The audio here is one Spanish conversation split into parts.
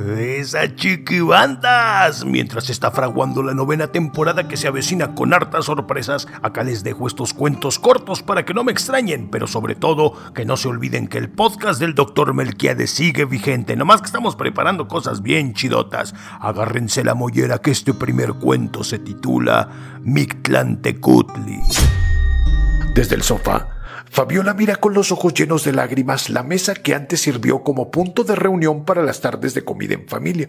Esa chiquibandas. Mientras está fraguando la novena temporada que se avecina con hartas sorpresas, acá les dejo estos cuentos cortos para que no me extrañen, pero sobre todo que no se olviden que el podcast del Dr. Melquiades sigue vigente, nomás que estamos preparando cosas bien chidotas. Agárrense la mollera que este primer cuento se titula Mictlantecutli. Desde el sofá, Fabiola mira con los ojos llenos de lágrimas la mesa que antes sirvió como punto de reunión para las tardes de comida en familia,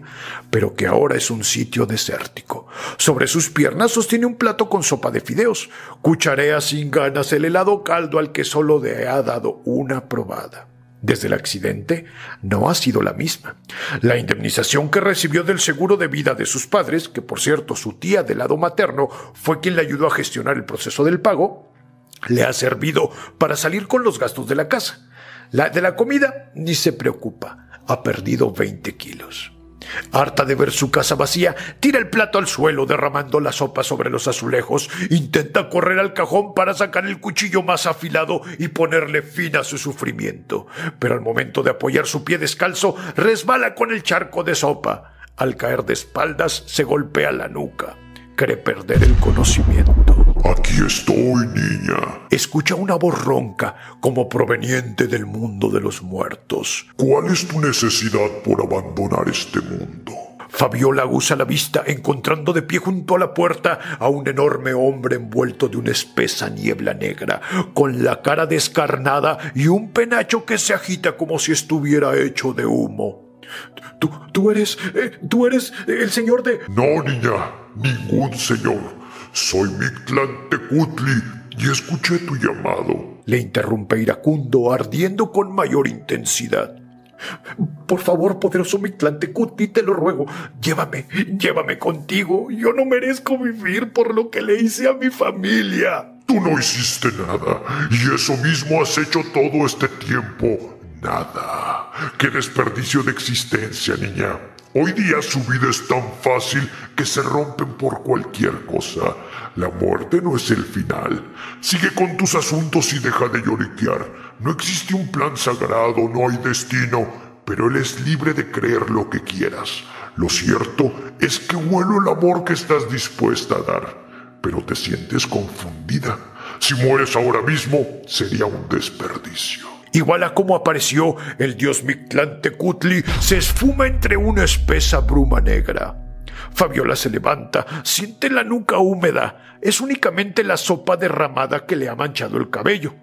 pero que ahora es un sitio desértico. Sobre sus piernas sostiene un plato con sopa de fideos. Cucharea sin ganas el helado caldo al que solo le ha dado una probada. Desde el accidente no ha sido la misma. La indemnización que recibió del seguro de vida de sus padres, que por cierto su tía del lado materno fue quien le ayudó a gestionar el proceso del pago, le ha servido para salir con los gastos de la casa. La de la comida ni se preocupa. Ha perdido 20 kilos. Harta de ver su casa vacía, tira el plato al suelo derramando la sopa sobre los azulejos, intenta correr al cajón para sacar el cuchillo más afilado y ponerle fin a su sufrimiento, pero al momento de apoyar su pie descalzo resbala con el charco de sopa. Al caer de espaldas se golpea la nuca. Cree perder el conocimiento. Aquí estoy, niña. Escucha una voz ronca, como proveniente del mundo de los muertos. ¿Cuál es tu necesidad por abandonar este mundo? Fabiola aguza la vista, encontrando de pie junto a la puerta a un enorme hombre envuelto de una espesa niebla negra, con la cara descarnada y un penacho que se agita como si estuviera hecho de humo. Tú, tú eres, eh, tú eres el señor de... No, niña, ningún señor. Soy Mictlantecutli y escuché tu llamado. Le interrumpe iracundo, ardiendo con mayor intensidad. Por favor, poderoso Mictlantecutli, te lo ruego, llévame, llévame contigo. Yo no merezco vivir por lo que le hice a mi familia. Tú no hiciste nada, y eso mismo has hecho todo este tiempo. Nada. Qué desperdicio de existencia, niña. Hoy día su vida es tan fácil que se rompen por cualquier cosa. La muerte no es el final. Sigue con tus asuntos y deja de lloriquear. No existe un plan sagrado, no hay destino, pero él es libre de creer lo que quieras. Lo cierto es que huelo el amor que estás dispuesta a dar, pero te sientes confundida. Si mueres ahora mismo, sería un desperdicio. Igual a como apareció el dios Mictlantecutli, se esfuma entre una espesa bruma negra. Fabiola se levanta, siente la nuca húmeda. Es únicamente la sopa derramada que le ha manchado el cabello.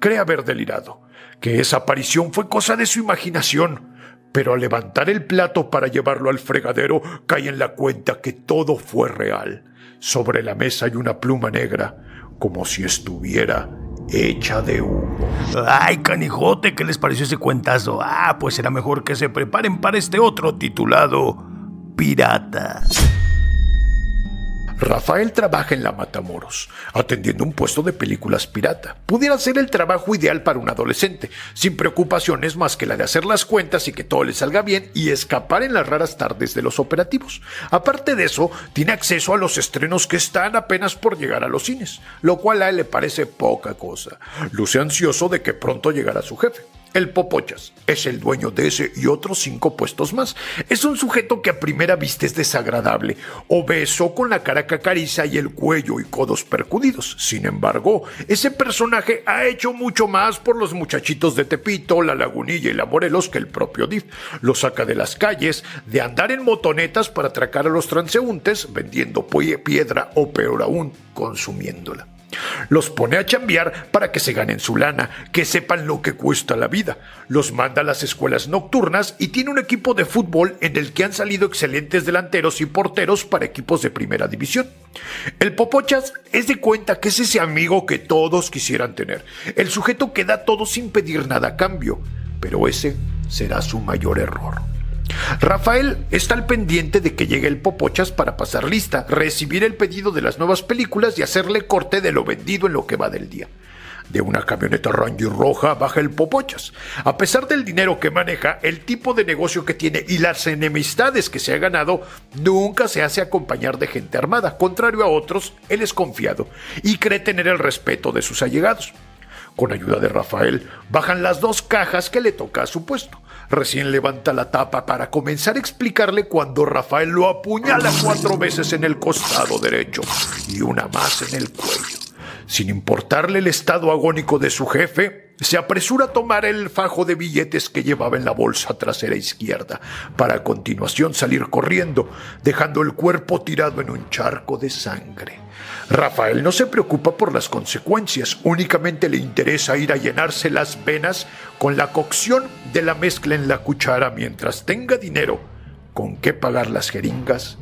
Cree haber delirado, que esa aparición fue cosa de su imaginación, pero al levantar el plato para llevarlo al fregadero, cae en la cuenta que todo fue real. Sobre la mesa hay una pluma negra, como si estuviera hecha de humo. Ay, canijote, ¿qué les pareció ese cuentazo? Ah, pues será mejor que se preparen para este otro titulado Pirata. Rafael trabaja en la Matamoros, atendiendo un puesto de películas pirata. Pudiera ser el trabajo ideal para un adolescente, sin preocupaciones más que la de hacer las cuentas y que todo le salga bien y escapar en las raras tardes de los operativos. Aparte de eso, tiene acceso a los estrenos que están apenas por llegar a los cines, lo cual a él le parece poca cosa. Luce ansioso de que pronto llegará su jefe. El Popochas es el dueño de ese y otros cinco puestos más. Es un sujeto que a primera vista es desagradable, obeso con la cara cacariza y el cuello y codos percudidos. Sin embargo, ese personaje ha hecho mucho más por los muchachitos de Tepito, la Lagunilla y la Morelos que el propio DIF. Lo saca de las calles, de andar en motonetas para atracar a los transeúntes, vendiendo piedra o peor aún, consumiéndola. Los pone a chambear para que se ganen su lana, que sepan lo que cuesta la vida. Los manda a las escuelas nocturnas y tiene un equipo de fútbol en el que han salido excelentes delanteros y porteros para equipos de primera división. El Popochas es de cuenta que es ese amigo que todos quisieran tener, el sujeto que da todo sin pedir nada a cambio, pero ese será su mayor error. Rafael está al pendiente de que llegue el Popochas para pasar lista, recibir el pedido de las nuevas películas y hacerle corte de lo vendido en lo que va del día. De una camioneta Ranger roja baja el Popochas. A pesar del dinero que maneja, el tipo de negocio que tiene y las enemistades que se ha ganado, nunca se hace acompañar de gente armada. Contrario a otros, él es confiado y cree tener el respeto de sus allegados. Con ayuda de Rafael, bajan las dos cajas que le toca a su puesto. Recién levanta la tapa para comenzar a explicarle cuando Rafael lo apuñala cuatro veces en el costado derecho y una más en el cuello. Sin importarle el estado agónico de su jefe, se apresura a tomar el fajo de billetes que llevaba en la bolsa trasera izquierda, para a continuación salir corriendo, dejando el cuerpo tirado en un charco de sangre. Rafael no se preocupa por las consecuencias, únicamente le interesa ir a llenarse las venas con la cocción de la mezcla en la cuchara mientras tenga dinero con qué pagar las jeringas,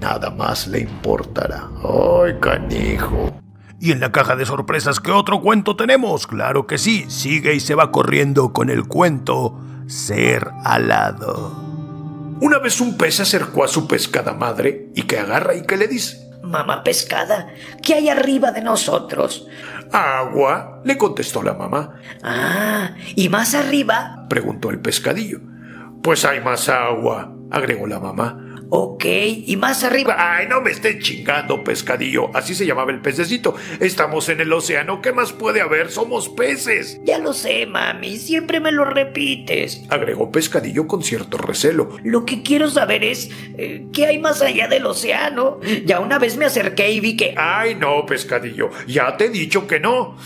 nada más le importará. ¡Ay, canijo! Y en la caja de sorpresas, ¿qué otro cuento tenemos? Claro que sí, sigue y se va corriendo con el cuento Ser alado. Una vez un pez se acercó a su pescada madre y que agarra y que le dice, Mamá pescada, ¿qué hay arriba de nosotros? Agua, le contestó la mamá. Ah, ¿y más arriba? preguntó el pescadillo. Pues hay más agua, agregó la mamá. Ok, y más arriba. Ay, no me estés chingando, pescadillo. Así se llamaba el pececito. Estamos en el océano. ¿Qué más puede haber? Somos peces. Ya lo sé, mami. Siempre me lo repites. Agregó pescadillo con cierto recelo. Lo que quiero saber es eh, qué hay más allá del océano. Ya una vez me acerqué y vi que. Ay, no, pescadillo. Ya te he dicho que no.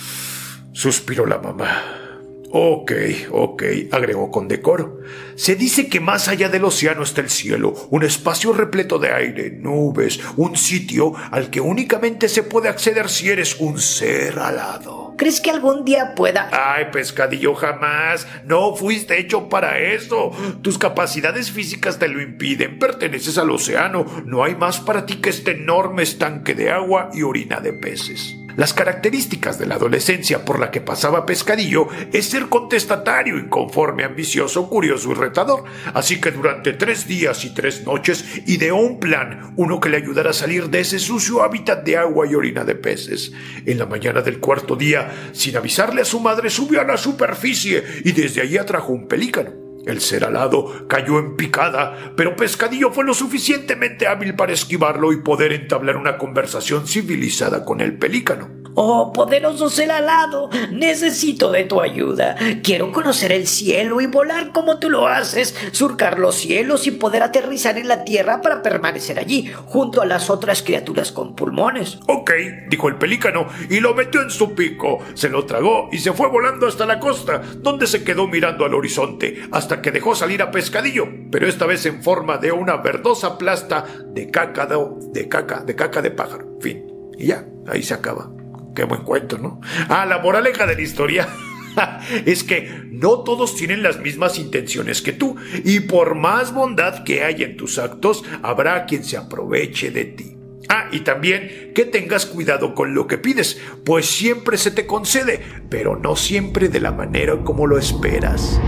Suspiró la mamá. Ok, ok, agregó con decoro. Se dice que más allá del océano está el cielo, un espacio repleto de aire, nubes, un sitio al que únicamente se puede acceder si eres un ser alado. ¿Crees que algún día pueda? Ay, pescadillo, jamás. No fuiste hecho para eso. Tus capacidades físicas te lo impiden. Perteneces al océano. No hay más para ti que este enorme estanque de agua y orina de peces. Las características de la adolescencia por la que pasaba Pescadillo es ser contestatario, inconforme, ambicioso, curioso y retador. Así que durante tres días y tres noches ideó un plan, uno que le ayudara a salir de ese sucio hábitat de agua y orina de peces. En la mañana del cuarto día, sin avisarle a su madre, subió a la superficie y desde allí atrajo un pelícano. El ser alado cayó en picada, pero Pescadillo fue lo suficientemente hábil para esquivarlo y poder entablar una conversación civilizada con el pelícano. Oh, poderoso ser alado, necesito de tu ayuda. Quiero conocer el cielo y volar como tú lo haces, surcar los cielos y poder aterrizar en la tierra para permanecer allí, junto a las otras criaturas con pulmones. Ok, dijo el pelícano, y lo metió en su pico. Se lo tragó y se fue volando hasta la costa, donde se quedó mirando al horizonte, hasta que dejó salir a pescadillo, pero esta vez en forma de una verdosa plasta de caca de, de caca, de caca de pájaro. Fin. Y ya, ahí se acaba. Qué buen cuento, ¿no? Ah, la moraleja de la historia. es que no todos tienen las mismas intenciones que tú, y por más bondad que haya en tus actos, habrá quien se aproveche de ti. Ah, y también que tengas cuidado con lo que pides, pues siempre se te concede, pero no siempre de la manera como lo esperas.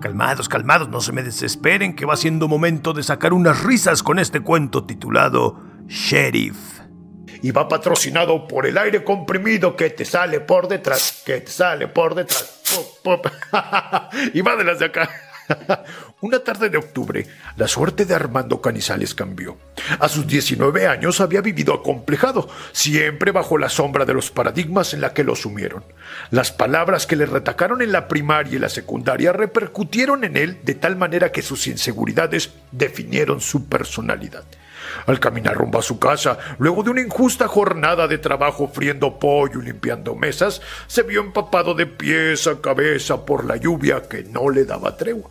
Calmados, calmados, no se me desesperen, que va siendo momento de sacar unas risas con este cuento titulado Sheriff y va patrocinado por el aire comprimido que te sale por detrás, que te sale por detrás. y va de las de acá. Una tarde de octubre, la suerte de Armando Canizales cambió. A sus 19 años había vivido acomplejado, siempre bajo la sombra de los paradigmas en la que lo sumieron. Las palabras que le retacaron en la primaria y la secundaria repercutieron en él de tal manera que sus inseguridades definieron su personalidad. Al caminar rumbo a su casa, luego de una injusta jornada de trabajo friendo pollo y limpiando mesas, se vio empapado de pies a cabeza por la lluvia que no le daba tregua.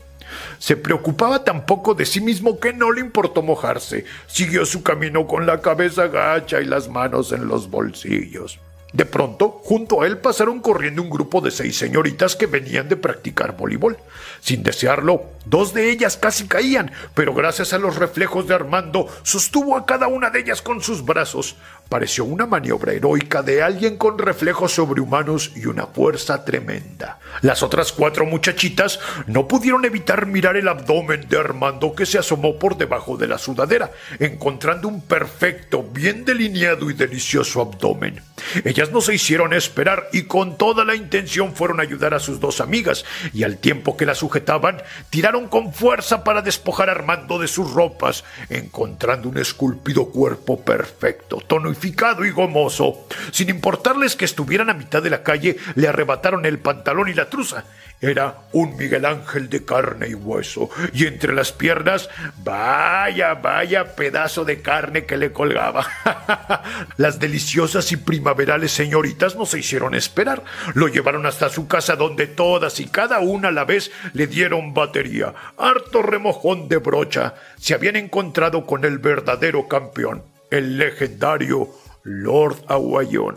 Se preocupaba tan poco de sí mismo que no le importó mojarse. Siguió su camino con la cabeza gacha y las manos en los bolsillos. De pronto, junto a él pasaron corriendo un grupo de seis señoritas que venían de practicar voleibol. Sin desearlo, dos de ellas casi caían, pero gracias a los reflejos de Armando, sostuvo a cada una de ellas con sus brazos. Pareció una maniobra heroica de alguien con reflejos sobrehumanos y una fuerza tremenda. Las otras cuatro muchachitas no pudieron evitar mirar el abdomen de Armando que se asomó por debajo de la sudadera, encontrando un perfecto, bien delineado y delicioso abdomen. Ellas no se hicieron esperar y con toda la intención fueron a ayudar a sus dos amigas, y al tiempo que la sujetaban, tiraron con fuerza para despojar a Armando de sus ropas, encontrando un esculpido cuerpo perfecto, momificado y gomoso. Sin importarles que estuvieran a mitad de la calle, le arrebataron el pantalón y la truza. Era un Miguel Ángel de carne y hueso, y entre las piernas, vaya, vaya pedazo de carne que le colgaba. las deliciosas y primaverales señoritas no se hicieron esperar. Lo llevaron hasta su casa donde todas y cada una a la vez le dieron batería, harto remojón de brocha. Se habían encontrado con el verdadero campeón, el legendario Lord Aguayón.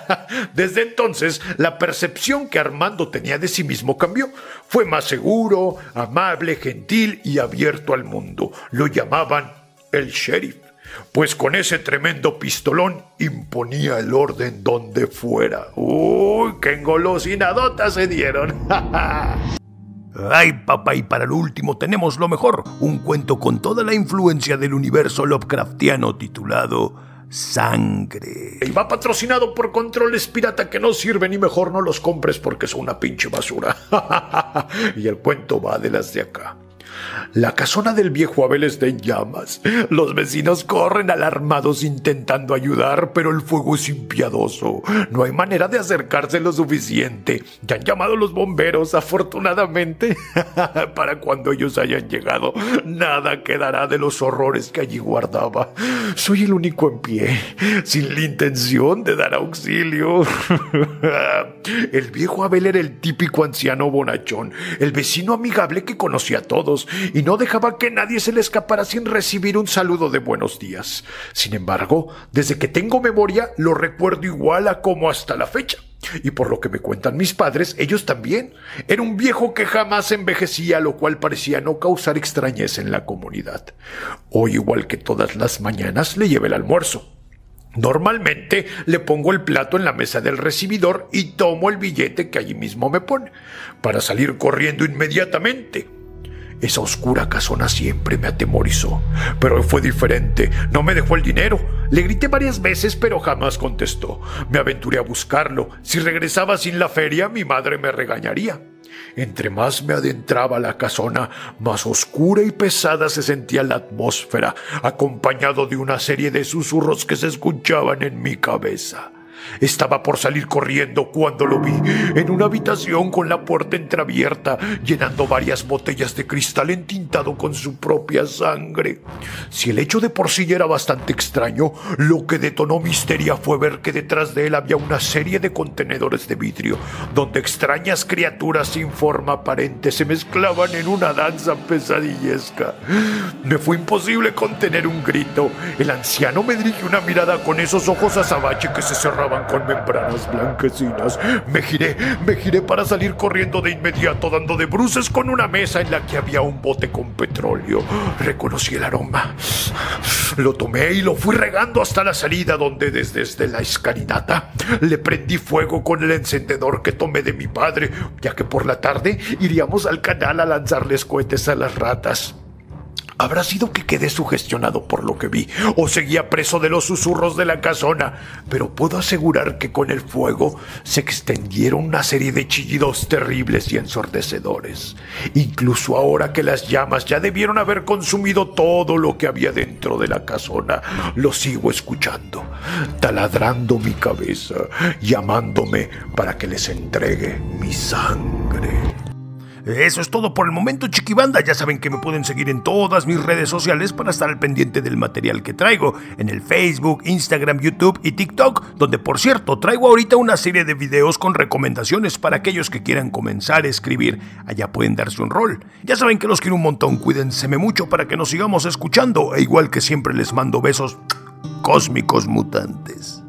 Desde entonces, la percepción que Armando tenía de sí mismo cambió. Fue más seguro, amable, gentil y abierto al mundo. Lo llamaban el sheriff, pues con ese tremendo pistolón imponía el orden donde fuera. ¡Uy, qué engolosinadotas se dieron! Ay, papá, y para lo último tenemos lo mejor, un cuento con toda la influencia del universo Lovecraftiano titulado sangre. Y va patrocinado por controles pirata que no sirven y mejor no los compres porque son una pinche basura. y el cuento va de las de acá. La casona del viejo Abel está en llamas. Los vecinos corren alarmados intentando ayudar, pero el fuego es impiadoso. No hay manera de acercarse lo suficiente. Ya han llamado los bomberos, afortunadamente. Para cuando ellos hayan llegado, nada quedará de los horrores que allí guardaba. Soy el único en pie, sin la intención de dar auxilio. El viejo Abel era el típico anciano bonachón, el vecino amigable que conocía a todos y no dejaba que nadie se le escapara sin recibir un saludo de buenos días. Sin embargo, desde que tengo memoria, lo recuerdo igual a como hasta la fecha. Y por lo que me cuentan mis padres, ellos también. Era un viejo que jamás envejecía, lo cual parecía no causar extrañeza en la comunidad. Hoy, igual que todas las mañanas, le llevé el almuerzo. Normalmente le pongo el plato en la mesa del recibidor y tomo el billete que allí mismo me pone, para salir corriendo inmediatamente. Esa oscura casona siempre me atemorizó, pero fue diferente. No me dejó el dinero. Le grité varias veces, pero jamás contestó. Me aventuré a buscarlo. Si regresaba sin la feria, mi madre me regañaría. Entre más me adentraba la casona, más oscura y pesada se sentía la atmósfera, acompañado de una serie de susurros que se escuchaban en mi cabeza. Estaba por salir corriendo cuando lo vi en una habitación con la puerta entreabierta, llenando varias botellas de cristal con su propia sangre. Si el hecho de por sí era bastante extraño, lo que detonó misteria fue ver que detrás de él había una serie de contenedores de vidrio, donde extrañas criaturas sin forma aparente se mezclaban en una danza pesadillesca. Me fue imposible contener un grito. El anciano me dirigió una mirada con esos ojos azabache que se cerraban con membranas blanquecinas. Me giré, me giré para salir corriendo de inmediato, dando de bruces con una mesa en la que había un bote con petróleo. Reconocí el aroma. Lo tomé y lo fui regando hasta la salida, donde desde, la escalinata le prendí fuego con el encendedor que tomé de mi padre, ya que por la tarde iríamos al canal a lanzarles cohetes a las ratas. Habrá sido que quedé sugestionado por lo que vi, o seguía preso de los susurros de la casona, pero puedo asegurar que con el fuego se extendieron una serie de chillidos terribles y ensordecedores. Incluso ahora que las llamas ya debieron haber consumido todo lo que había dentro de la casona, lo sigo escuchando, taladrando mi cabeza, llamándome para que les entregue mi sangre. Eso es todo por el momento, chiquibanda. Ya saben que me pueden seguir en todas mis redes sociales para estar al pendiente del material que traigo. En el Facebook, Instagram, YouTube y TikTok, donde por cierto traigo ahorita una serie de videos con recomendaciones para aquellos que quieran comenzar a escribir. Allá pueden darse un rol. Ya saben que los quiero un montón. Cuídense mucho para que nos sigamos escuchando. E igual que siempre les mando besos cósmicos mutantes.